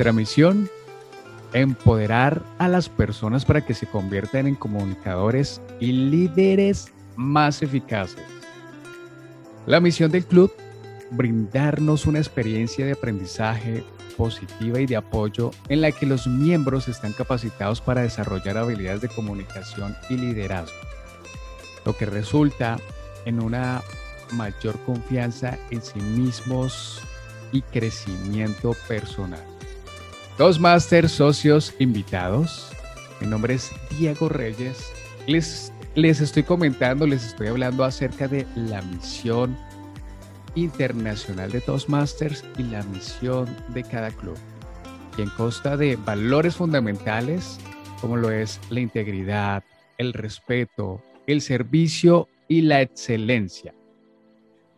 Nuestra misión, empoderar a las personas para que se conviertan en comunicadores y líderes más eficaces. La misión del club, brindarnos una experiencia de aprendizaje positiva y de apoyo en la que los miembros están capacitados para desarrollar habilidades de comunicación y liderazgo, lo que resulta en una mayor confianza en sí mismos y crecimiento personal. Dos máster socios invitados. Mi nombre es Diego Reyes. Les, les estoy comentando, les estoy hablando acerca de la misión internacional de Toastmasters y la misión de cada club, quien consta de valores fundamentales como lo es la integridad, el respeto, el servicio y la excelencia.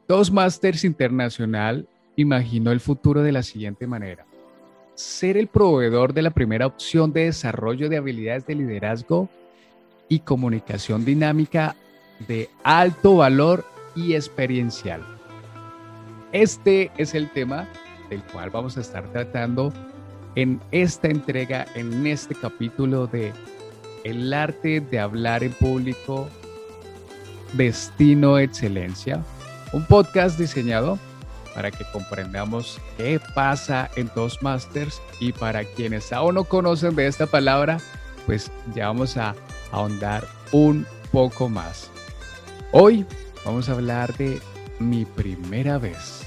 Toastmasters Internacional imaginó el futuro de la siguiente manera. Ser el proveedor de la primera opción de desarrollo de habilidades de liderazgo y comunicación dinámica de alto valor y experiencial. Este es el tema del cual vamos a estar tratando en esta entrega, en este capítulo de El arte de hablar en público, Destino Excelencia, un podcast diseñado para que comprendamos qué pasa en Toastmasters y para quienes aún no conocen de esta palabra, pues ya vamos a ahondar un poco más. Hoy vamos a hablar de mi primera vez.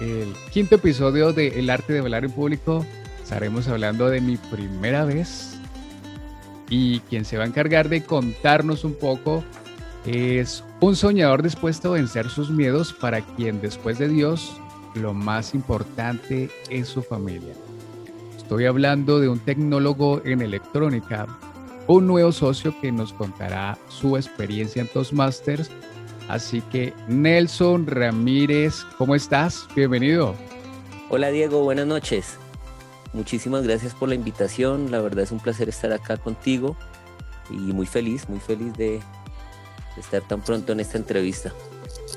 El quinto episodio de El arte de hablar en público estaremos hablando de mi primera vez y quien se va a encargar de contarnos un poco es un soñador dispuesto a vencer sus miedos para quien después de Dios lo más importante es su familia. Estoy hablando de un tecnólogo en electrónica, un nuevo socio que nos contará su experiencia en Toastmasters. Así que Nelson Ramírez, ¿cómo estás? Bienvenido. Hola Diego, buenas noches. Muchísimas gracias por la invitación. La verdad es un placer estar acá contigo y muy feliz, muy feliz de estar tan pronto en esta entrevista.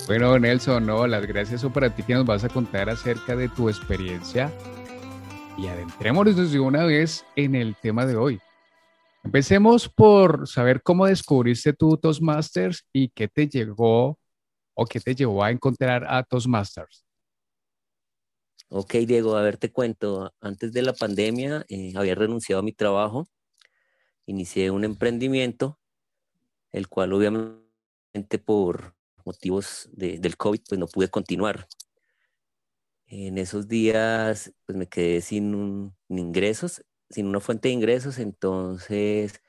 Bueno, Nelson, no, las gracias para ti que nos vas a contar acerca de tu experiencia y adentrémonos de una vez en el tema de hoy. Empecemos por saber cómo descubriste tú Toastmasters y qué te llegó o qué te llevó a encontrar a Toastmasters. Ok, Diego, a ver, te cuento. Antes de la pandemia eh, había renunciado a mi trabajo, inicié un emprendimiento, el cual obviamente por motivos del COVID, pues no pude continuar. En esos días, pues me quedé sin, ingresos, sin una fuente de ingresos, entonces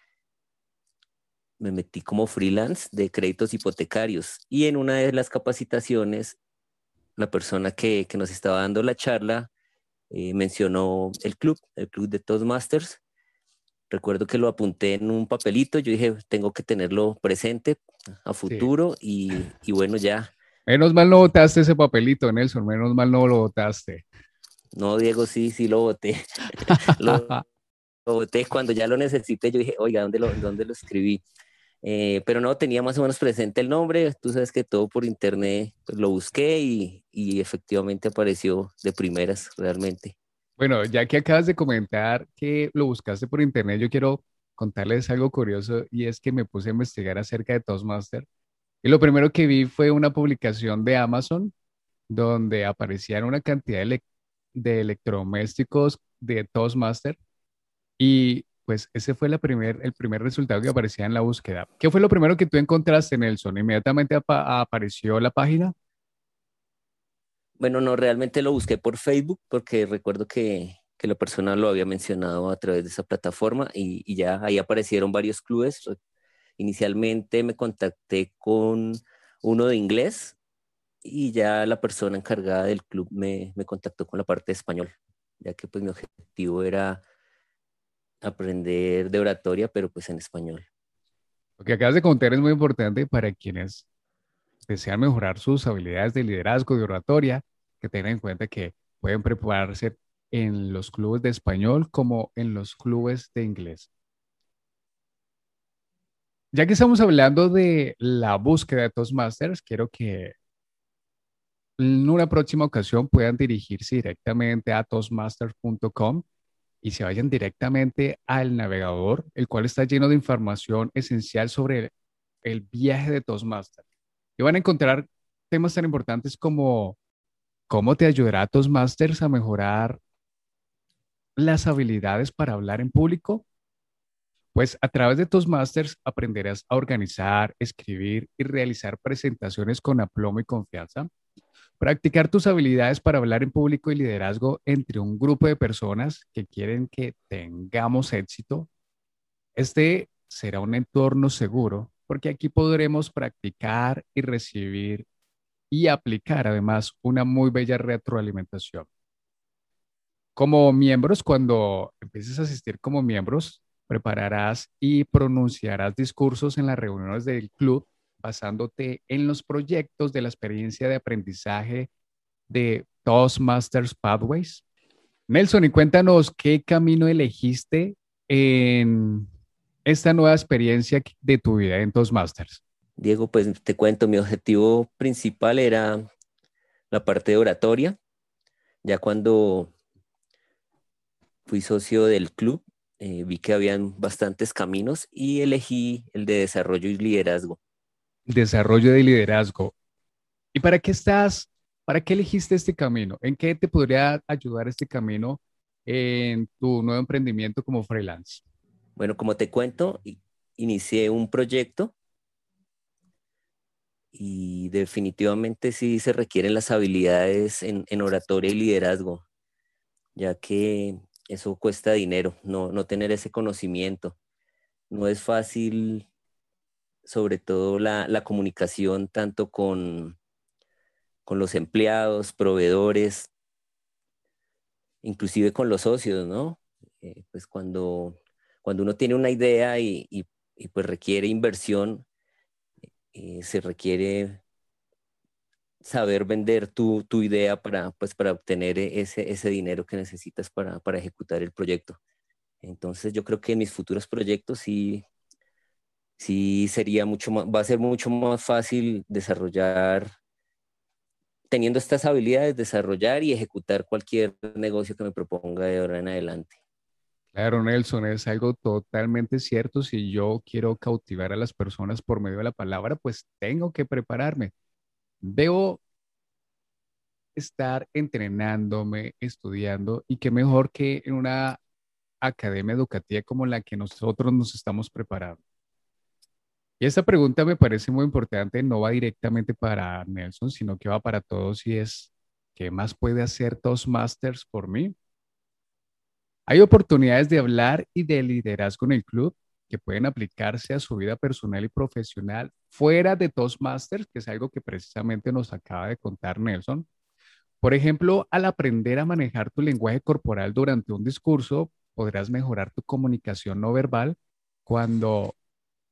me metí como freelance de créditos hipotecarios y en una de las capacitaciones, la persona que, nos estaba dando la charla eh, mencionó el club, el club de Toastmasters. Recuerdo que lo apunté en un papelito, yo dije, tengo que tenerlo presente a futuro y, bueno, ya. Menos mal no votaste ese papelito, Nelson, menos mal no lo votaste. No, Diego, sí, sí lo voté. lo, voté cuando ya lo necesité, yo dije, oiga, ¿dónde lo, dónde lo escribí? Eh, pero no, tenía más o menos presente el nombre, tú sabes que todo por internet pues, lo busqué y, y efectivamente apareció de primeras realmente. Bueno, ya que acabas de comentar que lo buscaste por internet, yo quiero contarles algo curioso y es que me puse a investigar acerca de Toastmaster y lo primero que vi fue una publicación de Amazon donde aparecían una cantidad de, electrodomésticos de Toastmaster y pues ese fue el primer resultado que aparecía en la búsqueda. ¿Qué fue lo primero que tú encontraste, Nelson? ¿Inmediatamente apareció la página? Bueno, no, realmente lo busqué por Facebook porque recuerdo que, que la persona lo había mencionado a través de esa plataforma y, ya ahí aparecieron varios clubes. Inicialmente me contacté con uno de inglés y ya la persona encargada del club me, me contactó con la parte de español, ya que pues mi objetivo era aprender de oratoria, pero pues en español. Lo que acabas de contar es muy importante para quienes desean mejorar sus habilidades de liderazgo, de oratoria, que tengan en cuenta que pueden prepararse en los clubes de español como en los clubes de inglés. Ya que estamos hablando de la búsqueda de Toastmasters, quiero que en una próxima ocasión puedan dirigirse directamente a toastmasters.com y se vayan directamente al navegador, el cual está lleno de información esencial sobre el, viaje de Toastmasters. Y van a encontrar temas tan importantes como cómo te ayudará Toastmasters a mejorar las habilidades para hablar en público. Pues a través de Toastmasters aprenderás a organizar, escribir y realizar presentaciones con aplomo y confianza Practicar tus habilidades para hablar en público y liderazgo entre un grupo de personas que quieren que tengamos éxito. Este será un entorno seguro porque aquí podremos practicar y recibir y aplicar además una muy bella retroalimentación. Como miembros, cuando empieces a asistir como miembros, prepararás y pronunciarás discursos en las reuniones del club basándote en los proyectos de la experiencia de aprendizaje de Toastmasters Pathways. Nelson, y cuéntanos qué camino elegiste en esta nueva experiencia de tu vida en Toastmasters. Diego, pues te cuento, mi objetivo principal era la parte de oratoria. Ya cuando fui socio del club, eh, vi que habían bastantes caminos y elegí el de desarrollo y liderazgo desarrollo de liderazgo. ¿Y para qué estás, para qué elegiste este camino? ¿En qué te podría ayudar este camino en tu nuevo emprendimiento como freelance? Bueno, como te cuento, inicié un proyecto y definitivamente sí se requieren las habilidades en, oratoria y liderazgo, ya que eso cuesta dinero, no, no tener ese conocimiento. No es fácil sobre todo la, comunicación tanto con, con los empleados, proveedores, inclusive con los socios, ¿no? Eh, pues cuando, cuando uno tiene una idea y, pues requiere inversión, eh, se requiere saber vender tu, idea para, pues para obtener ese, ese dinero que necesitas para, para, ejecutar el proyecto. Entonces yo creo que en mis futuros proyectos sí sí sería mucho más, va a ser mucho más fácil desarrollar, teniendo estas habilidades, desarrollar y ejecutar cualquier negocio que me proponga de ahora en adelante. Claro, Nelson, es algo totalmente cierto. Si yo quiero cautivar a las personas por medio de la palabra, pues tengo que prepararme. Debo estar entrenándome, estudiando y qué mejor que en una academia educativa como la que nosotros nos estamos preparando. Y esta pregunta me parece muy importante, no va directamente para Nelson, sino que va para todos y es, ¿qué más puede hacer Toastmasters por mí? Hay oportunidades de hablar y de liderazgo en el club que pueden aplicarse a su vida personal y profesional fuera de Toastmasters, que es algo que precisamente nos acaba de contar Nelson. Por ejemplo, al aprender a manejar tu lenguaje corporal durante un discurso, podrás mejorar tu comunicación no verbal cuando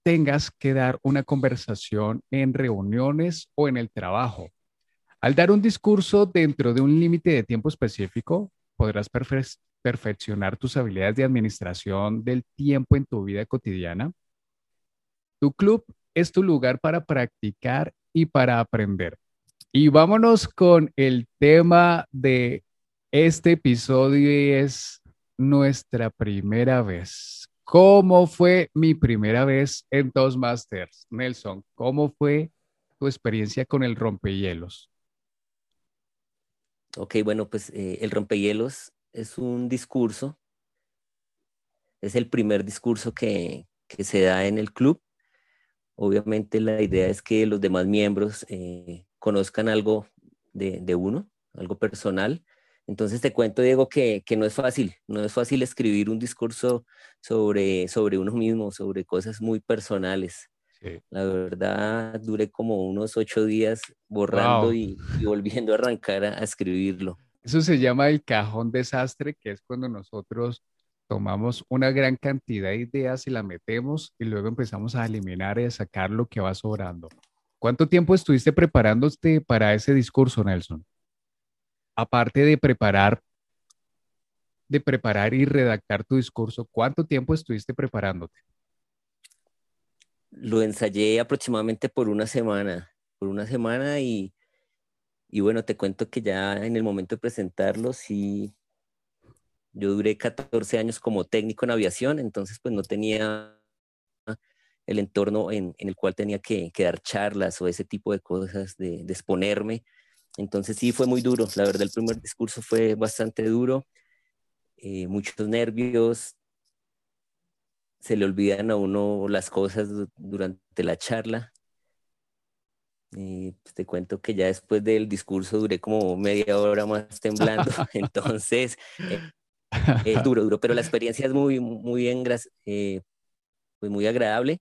tengas que dar una conversación en reuniones o en el trabajo. Al dar un discurso dentro de un límite de tiempo específico, podrás perfeccionar tus habilidades de administración del tiempo en tu vida cotidiana. Tu club es tu lugar para practicar y para aprender. Y vámonos con el tema de este episodio y es nuestra primera vez. ¿Cómo fue mi primera vez en Toastmasters? Nelson, ¿cómo fue tu experiencia con el rompehielos? Ok, bueno, pues eh, el rompehielos es un discurso, es el primer discurso que, se da en el club. Obviamente la idea es que los demás miembros eh, conozcan algo de, de, uno, algo personal, entonces te cuento, Diego, que, no es fácil, no es fácil escribir un discurso sobre, sobre uno mismo, sobre cosas muy personales. La verdad, duré como unos ocho días borrando y, volviendo a arrancar a, escribirlo. Eso se llama el cajón desastre, que es cuando nosotros tomamos una gran cantidad de ideas y la metemos y luego empezamos a eliminar y a sacar lo que va sobrando. ¿Cuánto tiempo estuviste preparándote para ese discurso, Nelson? aparte de preparar, de preparar y redactar tu discurso, ¿cuánto tiempo estuviste preparándote? Lo ensayé aproximadamente por una semana, por una semana y, y bueno, te cuento que ya en el momento de presentarlo, sí, yo duré 14 años como técnico en aviación, entonces pues no tenía el entorno en, el cual tenía que, dar charlas o ese tipo de cosas, de, exponerme. Entonces sí fue muy duro, la verdad el primer discurso fue bastante duro, eh, muchos nervios, se le olvidan a uno las cosas durante la charla. Y pues, te cuento que ya después del discurso duré como media hora más temblando, entonces eh, es duro, duro, pero la experiencia es muy, muy bien, eh, pues muy agradable.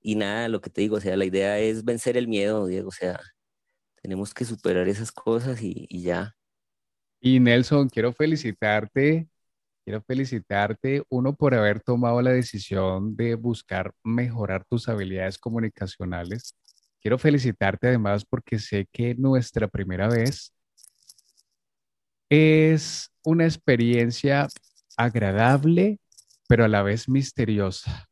Y nada, lo que te digo, o sea, la idea es vencer el miedo, Diego, o sea, tenemos que superar esas cosas y, y ya. Y Nelson, quiero felicitarte Quiero felicitarte, uno, por haber tomado la decisión de buscar mejorar tus habilidades comunicacionales. Quiero felicitarte además porque sé que nuestra primera vez es una experiencia agradable, pero a la vez misteriosa.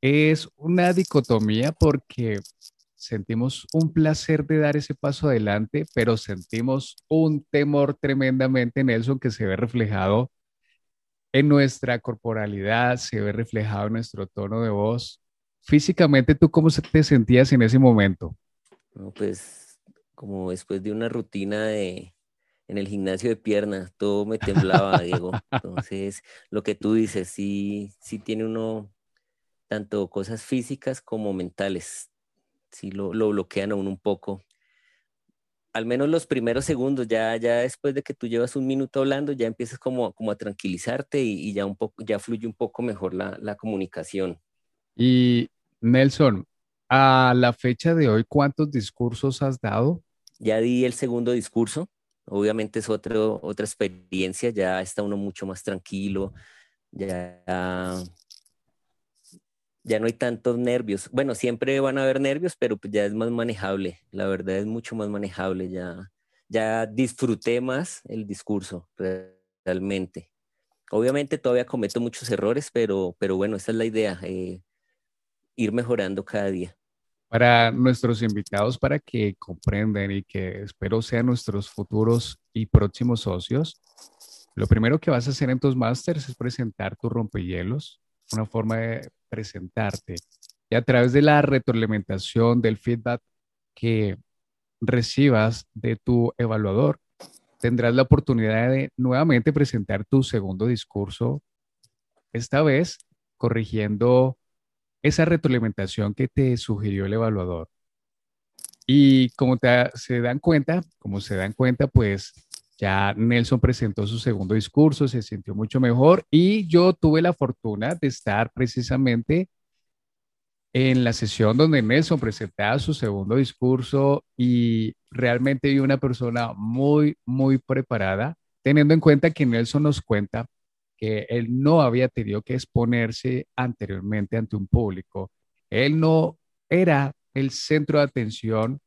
Es una dicotomía porque sentimos un placer de dar ese paso adelante, pero sentimos un temor tremendamente, Nelson, que se ve reflejado en nuestra corporalidad, se ve reflejado en nuestro tono de voz. Físicamente, ¿tú cómo te sentías en ese momento? pues como después de una rutina de, en el gimnasio de piernas, todo me temblaba, Diego. Entonces, lo que tú dices, sí, sí tiene uno tanto cosas físicas como mentales. Sí lo, lo bloquean a uno un poco al menos los primeros segundos, ya, ya después de que tú llevas un minuto hablando, ya empiezas como, como a tranquilizarte y, ya un poco, ya fluye un poco mejor la, la, comunicación. Y Nelson, a la fecha de hoy, ¿cuántos discursos has dado? Ya di el segundo discurso. Obviamente es otra experiencia, ya está uno mucho más tranquilo, ya ya no hay tantos nervios. Bueno, siempre van a haber nervios, pero pues ya es más manejable. La verdad es mucho más manejable. Ya, ya disfruté más el discurso realmente. Obviamente todavía cometo muchos errores, pero, pero bueno, esa es la idea, eh, ir mejorando cada día. Para nuestros invitados, para que comprendan y que espero sean nuestros futuros y próximos socios, lo primero que vas a hacer en tus másters es presentar tu rompehielos, una forma de presentarte. Y a través de la retroalimentación, del feedback que recibas de tu evaluador, tendrás la oportunidad de nuevamente presentar tu segundo discurso, esta vez corrigiendo esa retroalimentación que te sugirió el evaluador. Y como se dan cuenta, como se dan cuenta, pues ya Nelson presentó su segundo discurso, se sintió mucho mejor y yo tuve la fortuna de estar precisamente en la sesión donde Nelson presentaba su segundo discurso y realmente vi una persona muy, muy preparada, teniendo en cuenta que Nelson nos cuenta él no había tenido que exponerse anteriormente ante un público. Él no era el centro de atención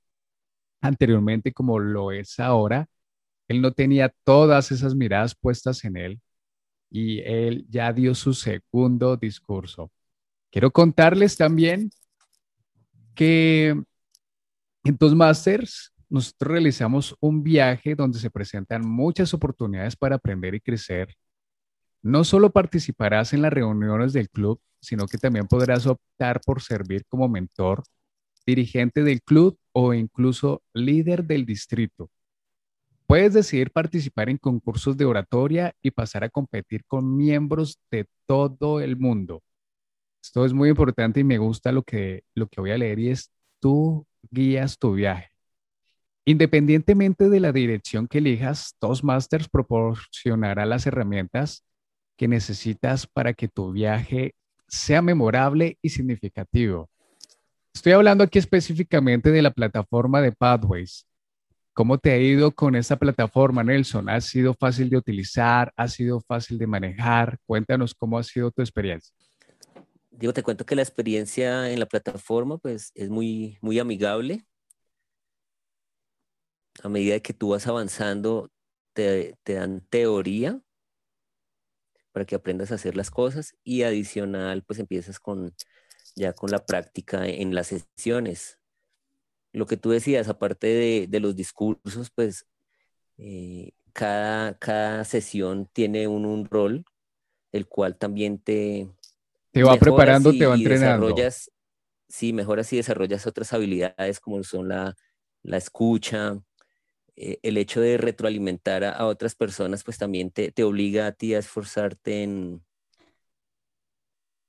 anteriormente como lo es ahora él no tenía todas esas miradas puestas en él y él ya dio su segundo discurso. Quiero contarles también que en Toastmasters nosotros realizamos un viaje donde se presentan muchas oportunidades para aprender y crecer. No solo participarás en las reuniones del club, sino que también podrás optar por servir como mentor, dirigente del club o incluso líder del distrito. Puedes decidir participar en concursos de oratoria y pasar a competir con miembros de todo el mundo. Esto es muy importante y me gusta lo que, lo que voy a leer y es tú guías tu viaje. Independientemente de la dirección que elijas, Toastmasters proporcionará las herramientas que necesitas para que tu viaje sea memorable y significativo. Estoy hablando aquí específicamente de la plataforma de Pathways, ¿Cómo te ha ido con esta plataforma, Nelson? ¿Ha sido fácil de utilizar? ¿Ha sido fácil de manejar? Cuéntanos cómo ha sido tu experiencia. Digo, te cuento que la experiencia en la plataforma pues, es muy, muy amigable. A medida que tú vas avanzando, te, te dan teoría para que aprendas a hacer las cosas y adicional, pues empiezas con ya con la práctica en las sesiones lo que tú decías, aparte de, de los discursos, pues eh, cada, cada sesión tiene un, un, rol, el cual también te... Te va preparando, te va entrenando. Desarrollas, sí, mejoras y desarrollas otras habilidades como son la, la escucha, eh, el hecho de retroalimentar a, otras personas, pues también te, te, obliga a ti a esforzarte en,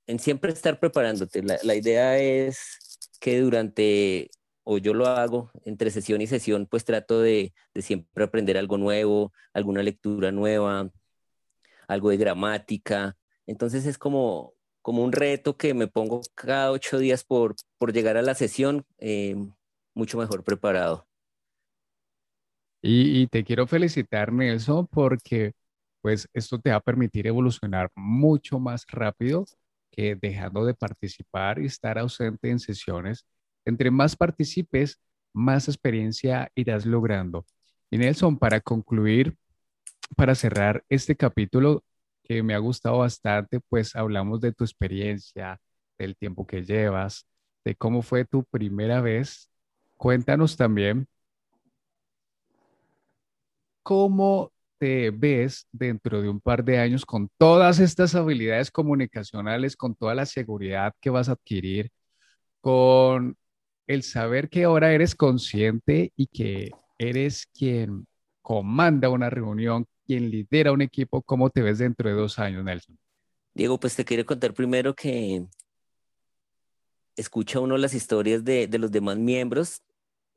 en siempre estar preparándote. La, la, idea es que durante, o yo lo hago, entre sesión y sesión, pues trato de, de siempre aprender algo nuevo, alguna lectura nueva, algo de gramática. Entonces es como, como un reto que me pongo cada ocho días por, por llegar a la sesión eh, mucho mejor preparado. Y, te quiero felicitar, Nelson, porque pues esto te va a permitir evolucionar mucho más rápido que dejando de participar y estar ausente en sesiones. Entre más participes, más experiencia irás logrando. Y Nelson, para concluir, para cerrar este capítulo que me ha gustado bastante, pues hablamos de tu experiencia, del tiempo que llevas, de cómo fue tu primera vez. Cuéntanos también ¿cómo te ves dentro de un par de años con todas estas habilidades comunicacionales, con toda la seguridad que vas a adquirir, con el saber que ahora eres consciente y que eres quien comanda una reunión, quien lidera un equipo? ¿Cómo te ves dentro de dos años, Nelson? Diego, pues te quiero contar primero que escucha uno las historias de, de los demás miembros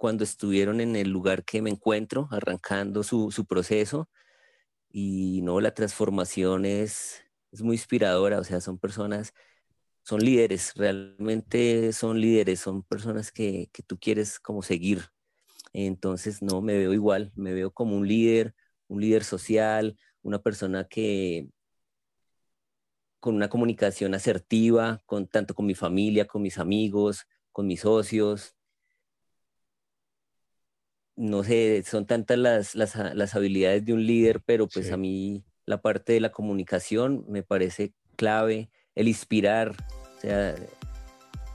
cuando estuvieron en el lugar que me encuentro, arrancando su, su proceso. Y no, la transformación es, es muy inspiradora, o sea, son personas, son líderes, realmente son líderes, son personas que, que tú quieres como seguir. Entonces, no, me veo igual, me veo como un líder, un líder social, una persona que con una comunicación asertiva, con, tanto con mi familia, con mis amigos, con mis socios, no sé, son tantas las, las, las, habilidades de un líder, pero pues a mí la parte de la comunicación me parece clave, el inspirar, o sea,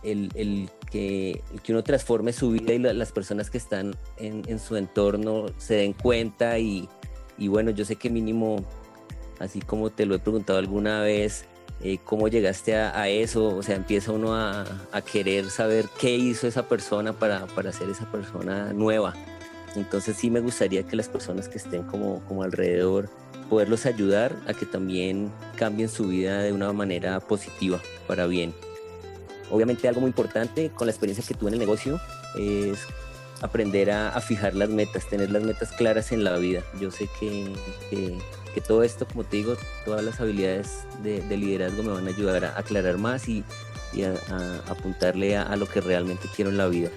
el, el, que, que, uno transforme su vida y las personas que están en, en, su entorno se den cuenta y, y, bueno, yo sé que mínimo, así como te lo he preguntado alguna vez, eh, cómo llegaste a, a, eso, o sea, empieza uno a, a, querer saber qué hizo esa persona para, para ser esa persona nueva. Entonces sí me gustaría que las personas que estén como, como alrededor, poderlos ayudar a que también cambien su vida de una manera positiva, para bien. Obviamente algo muy importante con la experiencia que tuve en el negocio es aprender a, fijar las metas, tener las metas claras en la vida. Yo sé que, que, todo esto, como te digo, todas las habilidades de, liderazgo me van a ayudar a aclarar más y, a, apuntarle a lo que realmente quiero en la vida.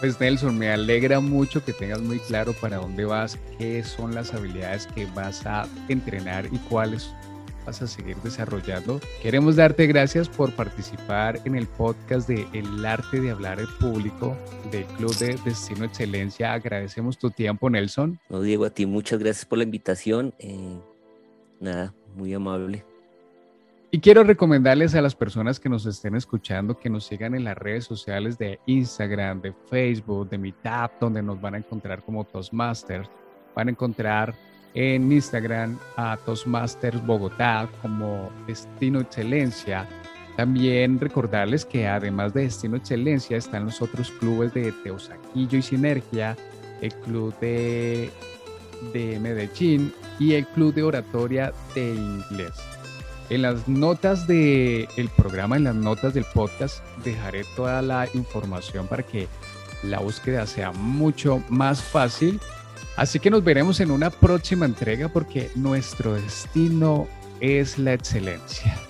Pues Nelson, me alegra mucho que tengas muy claro para dónde vas, qué son las habilidades que vas a entrenar y cuáles vas a seguir desarrollando. Queremos darte gracias por participar en el podcast de El arte de hablar en público del Club de Destino Excelencia. Agradecemos tu tiempo, Nelson. No, Diego, a ti muchas gracias por la invitación. Eh, nada, muy amable. Y quiero recomendarles a las personas que nos estén escuchando que nos sigan en las redes sociales de Instagram, de Facebook, de Meetup, donde nos van a encontrar como Toastmasters. Van a encontrar en Instagram a Toastmasters Bogotá como Destino Excelencia. También recordarles que además de Destino Excelencia están los otros clubes de Teosaquillo y Sinergia, el club de, de Medellín y el club de oratoria de inglés. En las notas del el programa, en las notas del podcast, dejaré toda la información para que la búsqueda sea mucho más fácil. Así que nos veremos en una próxima entrega porque nuestro destino es la excelencia.